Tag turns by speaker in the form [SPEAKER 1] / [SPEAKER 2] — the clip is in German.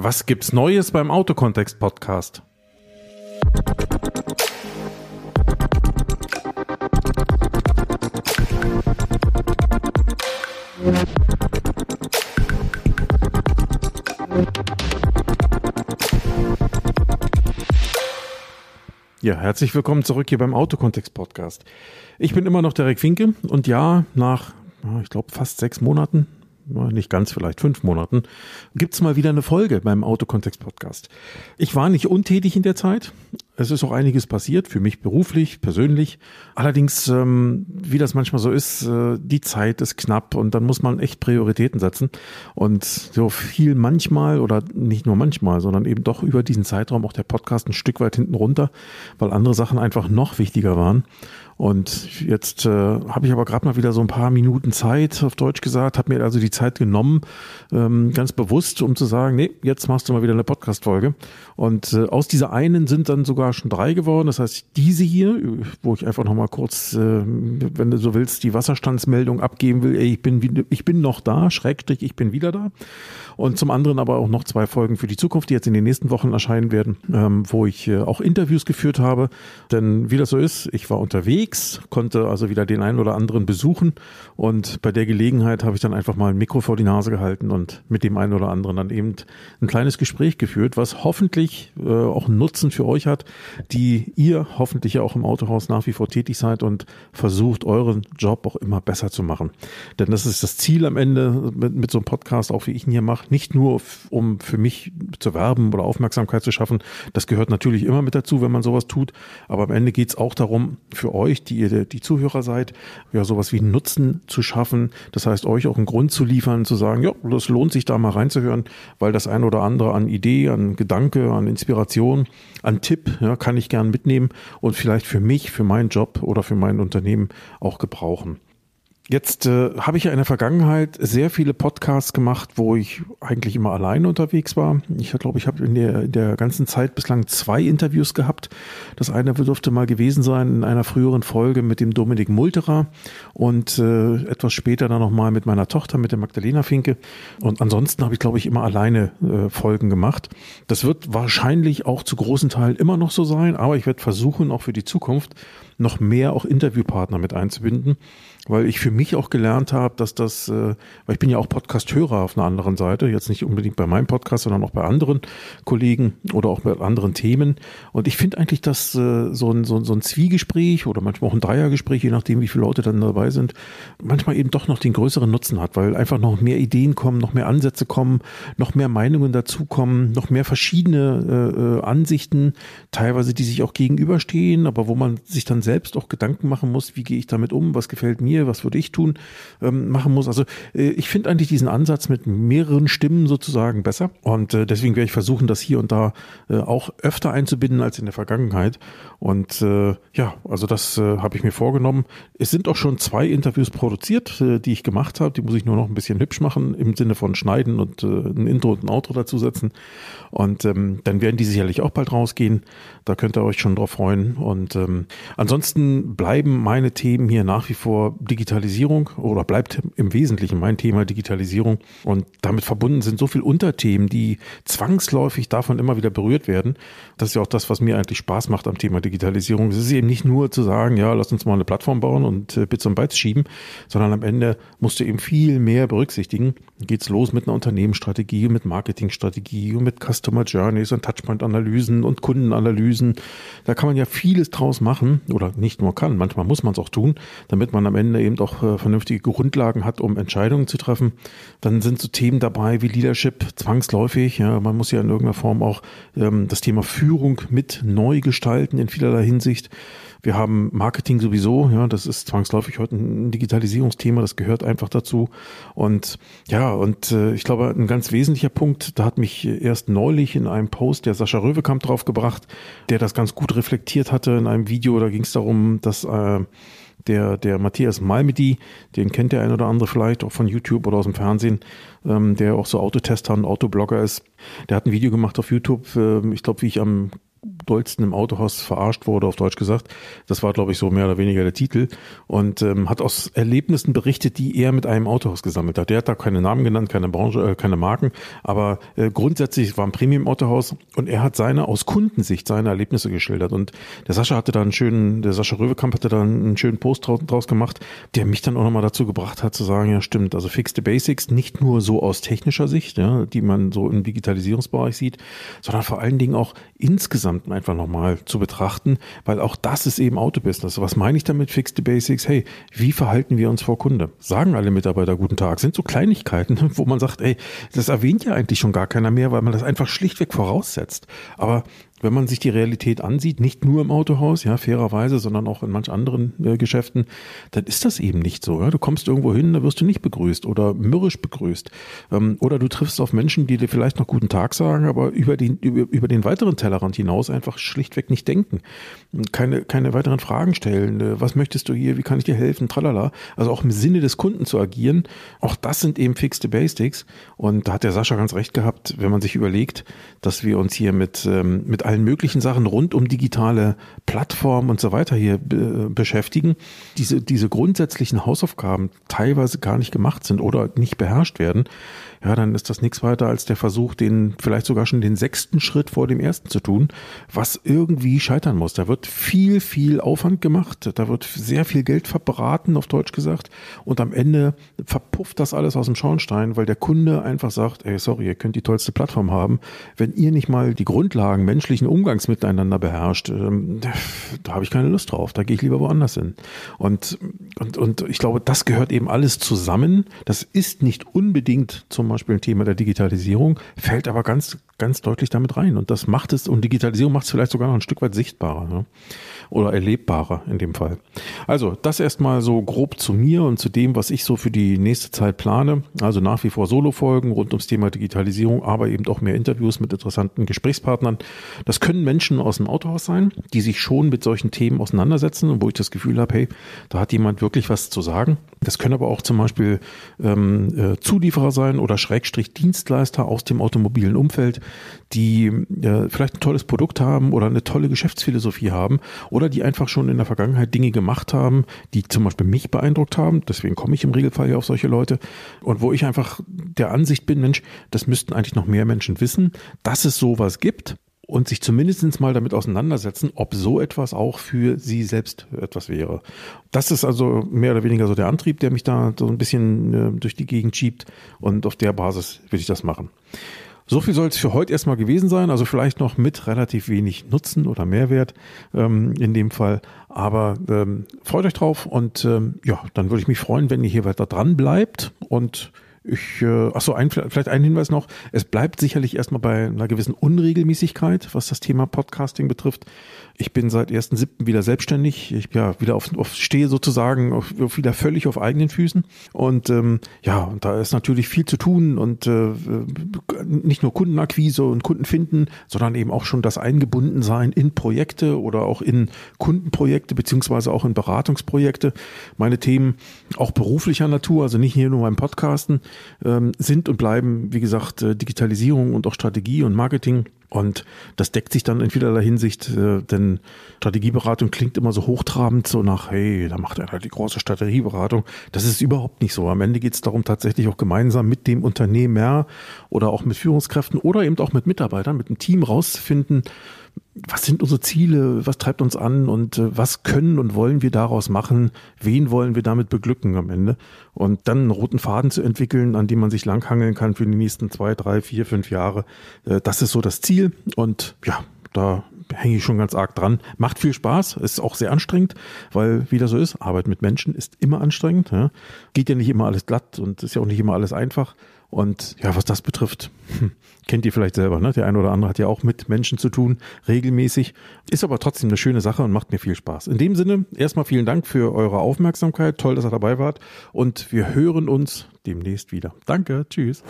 [SPEAKER 1] Was gibt's Neues beim Autokontext Podcast? Ja, herzlich willkommen zurück hier beim Autokontext Podcast. Ich bin immer noch Derek Finke und ja, nach, ich glaube, fast sechs Monaten, nicht ganz, vielleicht fünf Monaten, gibt's mal wieder eine Folge beim Autokontext-Podcast. Ich war nicht untätig in der Zeit. Es ist auch einiges passiert, für mich beruflich, persönlich. Allerdings, ähm, wie das manchmal so ist, äh, die Zeit ist knapp und dann muss man echt Prioritäten setzen. Und so viel manchmal oder nicht nur manchmal, sondern eben doch über diesen Zeitraum auch der Podcast ein Stück weit hinten runter, weil andere Sachen einfach noch wichtiger waren. Und jetzt äh, habe ich aber gerade mal wieder so ein paar Minuten Zeit, auf Deutsch gesagt, habe mir also die Zeit genommen, ähm, ganz bewusst, um zu sagen, nee, jetzt machst du mal wieder eine Podcast-Folge. Und äh, aus dieser einen sind dann sogar schon drei geworden. Das heißt, diese hier, wo ich einfach nochmal kurz, äh, wenn du so willst, die Wasserstandsmeldung abgeben will, ey, ich bin, ich bin noch da, Schrägstrich, ich bin wieder da. Und zum anderen aber auch noch zwei Folgen für die Zukunft, die jetzt in den nächsten Wochen erscheinen werden, ähm, wo ich äh, auch Interviews geführt habe. Denn wie das so ist, ich war unterwegs, konnte also wieder den einen oder anderen besuchen und bei der Gelegenheit habe ich dann einfach mal ein Mikro vor die Nase gehalten und mit dem einen oder anderen dann eben ein kleines Gespräch geführt, was hoffentlich äh, auch einen Nutzen für euch hat, die ihr hoffentlich ja auch im Autohaus nach wie vor tätig seid und versucht, euren Job auch immer besser zu machen. Denn das ist das Ziel am Ende mit, mit so einem Podcast, auch wie ich ihn hier mache, nicht nur um für mich zu werben oder Aufmerksamkeit zu schaffen. Das gehört natürlich immer mit dazu, wenn man sowas tut. Aber am Ende geht es auch darum, für euch, die ihr die Zuhörer seid, ja sowas wie Nutzen zu schaffen. Das heißt, euch auch einen Grund zu liefern, zu sagen, ja, das lohnt sich da mal reinzuhören, weil das ein oder andere an Idee, an Gedanke, an Inspiration, an Tipp, ja, kann ich gern mitnehmen und vielleicht für mich, für meinen Job oder für mein Unternehmen auch gebrauchen. Jetzt äh, habe ich ja in der Vergangenheit sehr viele Podcasts gemacht, wo ich eigentlich immer alleine unterwegs war. Ich glaube, ich habe in der, in der ganzen Zeit bislang zwei Interviews gehabt. Das eine dürfte mal gewesen sein in einer früheren Folge mit dem Dominik Multerer und äh, etwas später dann nochmal mit meiner Tochter, mit der Magdalena Finke. Und ansonsten habe ich, glaube ich, immer alleine äh, Folgen gemacht. Das wird wahrscheinlich auch zu großen Teilen immer noch so sein, aber ich werde versuchen, auch für die Zukunft noch mehr auch Interviewpartner mit einzubinden weil ich für mich auch gelernt habe, dass das, äh, weil ich bin ja auch Podcast-Hörer auf einer anderen Seite, jetzt nicht unbedingt bei meinem Podcast, sondern auch bei anderen Kollegen oder auch bei anderen Themen. Und ich finde eigentlich, dass äh, so, ein, so, so ein Zwiegespräch oder manchmal auch ein Dreiergespräch, je nachdem, wie viele Leute dann dabei sind, manchmal eben doch noch den größeren Nutzen hat, weil einfach noch mehr Ideen kommen, noch mehr Ansätze kommen, noch mehr Meinungen dazukommen, noch mehr verschiedene äh, äh Ansichten, teilweise die sich auch gegenüberstehen, aber wo man sich dann selbst auch Gedanken machen muss, wie gehe ich damit um, was gefällt mir, was würde ich tun, ähm, machen muss. Also äh, ich finde eigentlich diesen Ansatz mit mehreren Stimmen sozusagen besser. Und äh, deswegen werde ich versuchen, das hier und da äh, auch öfter einzubinden als in der Vergangenheit. Und äh, ja, also das äh, habe ich mir vorgenommen. Es sind auch schon zwei Interviews produziert, äh, die ich gemacht habe. Die muss ich nur noch ein bisschen hübsch machen im Sinne von schneiden und äh, ein Intro und ein Outro dazusetzen. Und ähm, dann werden die sicherlich auch bald rausgehen. Da könnt ihr euch schon drauf freuen. Und ähm, ansonsten bleiben meine Themen hier nach wie vor Digitalisierung oder bleibt im Wesentlichen mein Thema Digitalisierung. Und damit verbunden sind so viele Unterthemen, die zwangsläufig davon immer wieder berührt werden. Das ist ja auch das, was mir eigentlich Spaß macht am Thema Digitalisierung. Es ist eben nicht nur zu sagen, ja, lass uns mal eine Plattform bauen und äh, Bits und Bytes schieben, sondern am Ende musst du eben viel mehr berücksichtigen. Geht's los mit einer Unternehmensstrategie, mit Marketingstrategie und mit Customer Journeys und Touchpoint-Analysen und Kundenanalysen. Da kann man ja vieles draus machen oder nicht nur kann, manchmal muss man es auch tun, damit man am Ende eben auch äh, vernünftige Grundlagen hat, um Entscheidungen zu treffen. Dann sind so Themen dabei wie Leadership zwangsläufig. Ja, man muss ja in irgendeiner Form auch ähm, das Thema Führung mit neu gestalten in vielerlei Hinsicht. Wir haben Marketing sowieso, ja, das ist zwangsläufig heute ein Digitalisierungsthema, das gehört einfach dazu. Und ja, und äh, ich glaube, ein ganz wesentlicher Punkt, da hat mich erst neulich in einem Post der Sascha Röwekamp draufgebracht, der das ganz gut reflektiert hatte in einem Video. Da ging es darum, dass äh, der, der Matthias Malmedy, den kennt der ein oder andere vielleicht auch von YouTube oder aus dem Fernsehen, ähm, der auch so Autotester und Autoblogger ist. Der hat ein Video gemacht auf YouTube, äh, ich glaube, wie ich am dollsten im Autohaus verarscht wurde, auf Deutsch gesagt. Das war, glaube ich, so mehr oder weniger der Titel. Und ähm, hat aus Erlebnissen berichtet, die er mit einem Autohaus gesammelt hat. Der hat da keine Namen genannt, keine Branche, äh, keine Marken, aber äh, grundsätzlich war ein Premium-Autohaus und er hat seine aus Kundensicht seine Erlebnisse geschildert. Und der Sascha hatte da einen schönen, der Sascha Röwekamp hatte da einen schönen Post draus gemacht, der mich dann auch nochmal dazu gebracht hat zu sagen, ja stimmt, also Fix the Basics nicht nur so aus technischer Sicht, ja, die man so im Digitalisierungsbereich sieht, sondern vor allen Dingen auch insgesamt einfach nochmal zu betrachten, weil auch das ist eben Autobusiness. Was meine ich damit Fix the Basics? Hey, wie verhalten wir uns vor Kunde? Sagen alle Mitarbeiter guten Tag, sind so Kleinigkeiten, wo man sagt, ey, das erwähnt ja eigentlich schon gar keiner mehr, weil man das einfach schlichtweg voraussetzt. Aber wenn man sich die Realität ansieht, nicht nur im Autohaus, ja, fairerweise, sondern auch in manch anderen äh, Geschäften, dann ist das eben nicht so. Ja? Du kommst irgendwo hin, da wirst du nicht begrüßt oder mürrisch begrüßt. Ähm, oder du triffst auf Menschen, die dir vielleicht noch guten Tag sagen, aber über den, über, über den weiteren Tellerrand hinaus einfach schlichtweg nicht denken. Keine, keine weiteren Fragen stellen. Äh, was möchtest du hier? Wie kann ich dir helfen? Tralala. Also auch im Sinne des Kunden zu agieren. Auch das sind eben fixte Basics. Und da hat der Sascha ganz recht gehabt, wenn man sich überlegt, dass wir uns hier mit, ähm, mit allen möglichen Sachen rund um digitale Plattformen und so weiter hier beschäftigen, diese, diese grundsätzlichen Hausaufgaben teilweise gar nicht gemacht sind oder nicht beherrscht werden, ja, dann ist das nichts weiter als der Versuch, den vielleicht sogar schon den sechsten Schritt vor dem ersten zu tun, was irgendwie scheitern muss. Da wird viel, viel Aufwand gemacht, da wird sehr viel Geld verbraten, auf Deutsch gesagt, und am Ende verpufft das alles aus dem Schornstein, weil der Kunde einfach sagt, ey, sorry, ihr könnt die tollste Plattform haben, wenn ihr nicht mal die Grundlagen menschlichen Umgangs miteinander beherrscht, ähm, da habe ich keine Lust drauf, da gehe ich lieber woanders hin. Und, und, und ich glaube, das gehört eben alles zusammen. Das ist nicht unbedingt zum Beispiel ein Thema der Digitalisierung, fällt aber ganz, ganz deutlich damit rein. Und das macht es, und Digitalisierung macht es vielleicht sogar noch ein Stück weit sichtbarer. Ne? oder erlebbarer in dem Fall. Also das erstmal so grob zu mir und zu dem, was ich so für die nächste Zeit plane. Also nach wie vor Solo-Folgen rund ums Thema Digitalisierung, aber eben auch mehr Interviews mit interessanten Gesprächspartnern. Das können Menschen aus dem Autohaus sein, die sich schon mit solchen Themen auseinandersetzen und wo ich das Gefühl habe, hey, da hat jemand wirklich was zu sagen. Das können aber auch zum Beispiel ähm, äh, Zulieferer sein oder Schrägstrich Dienstleister aus dem automobilen Umfeld, die äh, vielleicht ein tolles Produkt haben oder eine tolle Geschäftsphilosophie haben oder die einfach schon in der Vergangenheit Dinge gemacht haben, die zum Beispiel mich beeindruckt haben. Deswegen komme ich im Regelfall ja auf solche Leute. Und wo ich einfach der Ansicht bin, Mensch, das müssten eigentlich noch mehr Menschen wissen, dass es sowas gibt und sich zumindest mal damit auseinandersetzen, ob so etwas auch für sie selbst etwas wäre. Das ist also mehr oder weniger so der Antrieb, der mich da so ein bisschen äh, durch die Gegend schiebt und auf der Basis will ich das machen. So viel soll es für heute erstmal gewesen sein. Also vielleicht noch mit relativ wenig Nutzen oder Mehrwert ähm, in dem Fall. Aber ähm, freut euch drauf und ähm, ja, dann würde ich mich freuen, wenn ihr hier weiter dran bleibt und ich, äh, ach so, ein, vielleicht ein Hinweis noch. Es bleibt sicherlich erstmal bei einer gewissen Unregelmäßigkeit, was das Thema Podcasting betrifft. Ich bin seit 1.7. wieder selbstständig. Ich ja wieder auf, auf stehe sozusagen auf, wieder völlig auf eigenen Füßen. Und ähm, ja, da ist natürlich viel zu tun und äh, nicht nur Kundenakquise und Kunden finden, sondern eben auch schon das Eingebundensein in Projekte oder auch in Kundenprojekte beziehungsweise auch in Beratungsprojekte. Meine Themen auch beruflicher Natur, also nicht hier nur beim Podcasten, ähm, sind und bleiben, wie gesagt, äh, Digitalisierung und auch Strategie und Marketing. Und das deckt sich dann in vielerlei Hinsicht, äh, denn Strategieberatung klingt immer so hochtrabend, so nach, hey, da macht er halt die große Strategieberatung. Das ist überhaupt nicht so. Am Ende geht es darum, tatsächlich auch gemeinsam mit dem Unternehmer oder auch mit Führungskräften oder eben auch mit Mitarbeitern, mit einem Team rauszufinden, was sind unsere Ziele, was treibt uns an und äh, was können und wollen wir daraus machen, wen wollen wir damit beglücken am Ende und dann einen roten Faden zu entwickeln, an dem man sich langhangeln kann für die nächsten zwei, drei, vier, fünf Jahre. Äh, das ist so das Ziel und ja, da hänge ich schon ganz arg dran. Macht viel Spaß, ist auch sehr anstrengend, weil wie das so ist, Arbeit mit Menschen ist immer anstrengend. Ja. Geht ja nicht immer alles glatt und ist ja auch nicht immer alles einfach. Und ja, was das betrifft, hm, kennt ihr vielleicht selber, ne? Der eine oder andere hat ja auch mit Menschen zu tun, regelmäßig. Ist aber trotzdem eine schöne Sache und macht mir viel Spaß. In dem Sinne, erstmal vielen Dank für eure Aufmerksamkeit. Toll, dass ihr dabei wart. Und wir hören uns demnächst wieder. Danke, tschüss.